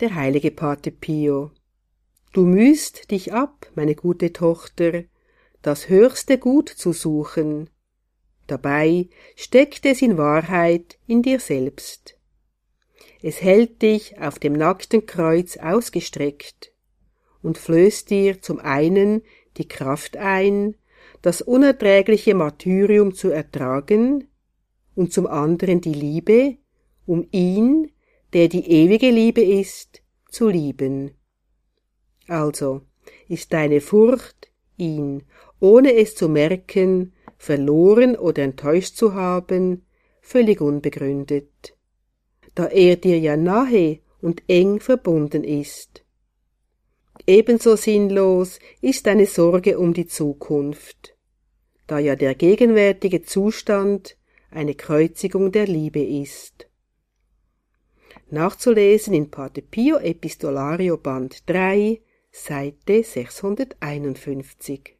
der heilige Pate Pio. Du mühst dich ab, meine gute Tochter, das höchste Gut zu suchen. Dabei steckt es in Wahrheit in dir selbst. Es hält dich auf dem nackten Kreuz ausgestreckt und flößt dir zum einen die Kraft ein, das unerträgliche Martyrium zu ertragen, und zum anderen die Liebe, um ihn, der die ewige Liebe ist, zu lieben. Also ist deine Furcht, ihn, ohne es zu merken, verloren oder enttäuscht zu haben, völlig unbegründet, da er dir ja nahe und eng verbunden ist. Ebenso sinnlos ist deine Sorge um die Zukunft, da ja der gegenwärtige Zustand eine Kreuzigung der Liebe ist. Nachzulesen in Pate Pio Epistolario Band 3, Seite 651.